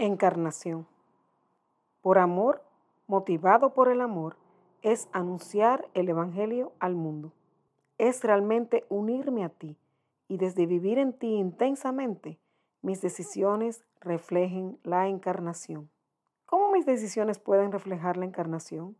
Encarnación. Por amor, motivado por el amor, es anunciar el Evangelio al mundo. Es realmente unirme a ti y desde vivir en ti intensamente, mis decisiones reflejen la encarnación. ¿Cómo mis decisiones pueden reflejar la encarnación?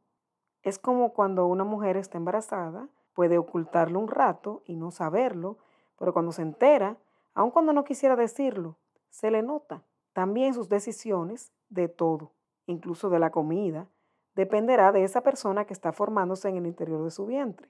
Es como cuando una mujer está embarazada, puede ocultarlo un rato y no saberlo, pero cuando se entera, aun cuando no quisiera decirlo, se le nota. También sus decisiones de todo, incluso de la comida, dependerá de esa persona que está formándose en el interior de su vientre.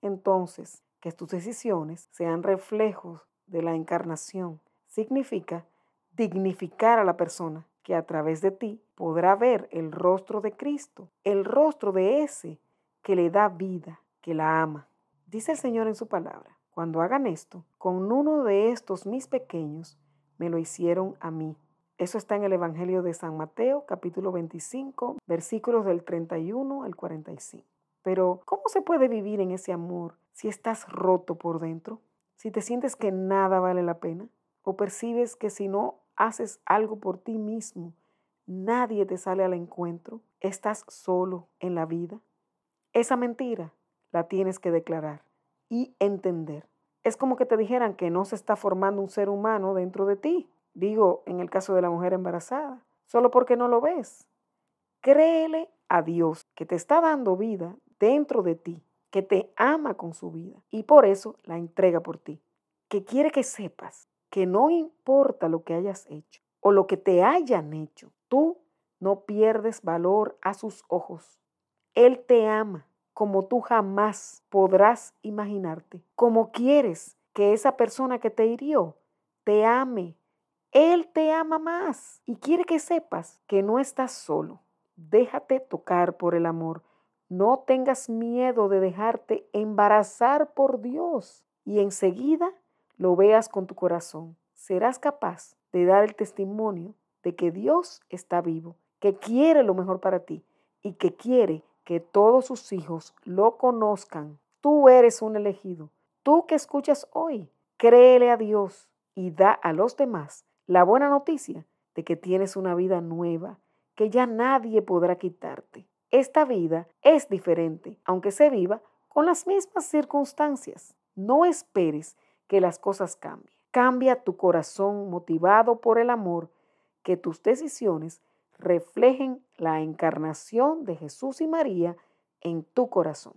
Entonces, que tus decisiones sean reflejos de la encarnación significa dignificar a la persona que a través de ti podrá ver el rostro de Cristo, el rostro de ese que le da vida, que la ama. Dice el Señor en su palabra, cuando hagan esto, con uno de estos mis pequeños, me lo hicieron a mí. Eso está en el Evangelio de San Mateo, capítulo 25, versículos del 31 al 45. Pero, ¿cómo se puede vivir en ese amor si estás roto por dentro? Si te sientes que nada vale la pena o percibes que si no haces algo por ti mismo, nadie te sale al encuentro, estás solo en la vida. Esa mentira la tienes que declarar y entender. Es como que te dijeran que no se está formando un ser humano dentro de ti digo en el caso de la mujer embarazada, solo porque no lo ves. Créele a Dios que te está dando vida dentro de ti, que te ama con su vida y por eso la entrega por ti, que quiere que sepas que no importa lo que hayas hecho o lo que te hayan hecho, tú no pierdes valor a sus ojos. Él te ama como tú jamás podrás imaginarte, como quieres que esa persona que te hirió te ame él te ama más y quiere que sepas que no estás solo. Déjate tocar por el amor. No tengas miedo de dejarte embarazar por Dios y enseguida lo veas con tu corazón. Serás capaz de dar el testimonio de que Dios está vivo, que quiere lo mejor para ti y que quiere que todos sus hijos lo conozcan. Tú eres un elegido. Tú que escuchas hoy, créele a Dios y da a los demás la buena noticia de que tienes una vida nueva que ya nadie podrá quitarte. Esta vida es diferente, aunque se viva con las mismas circunstancias. No esperes que las cosas cambien. Cambia tu corazón motivado por el amor, que tus decisiones reflejen la encarnación de Jesús y María en tu corazón.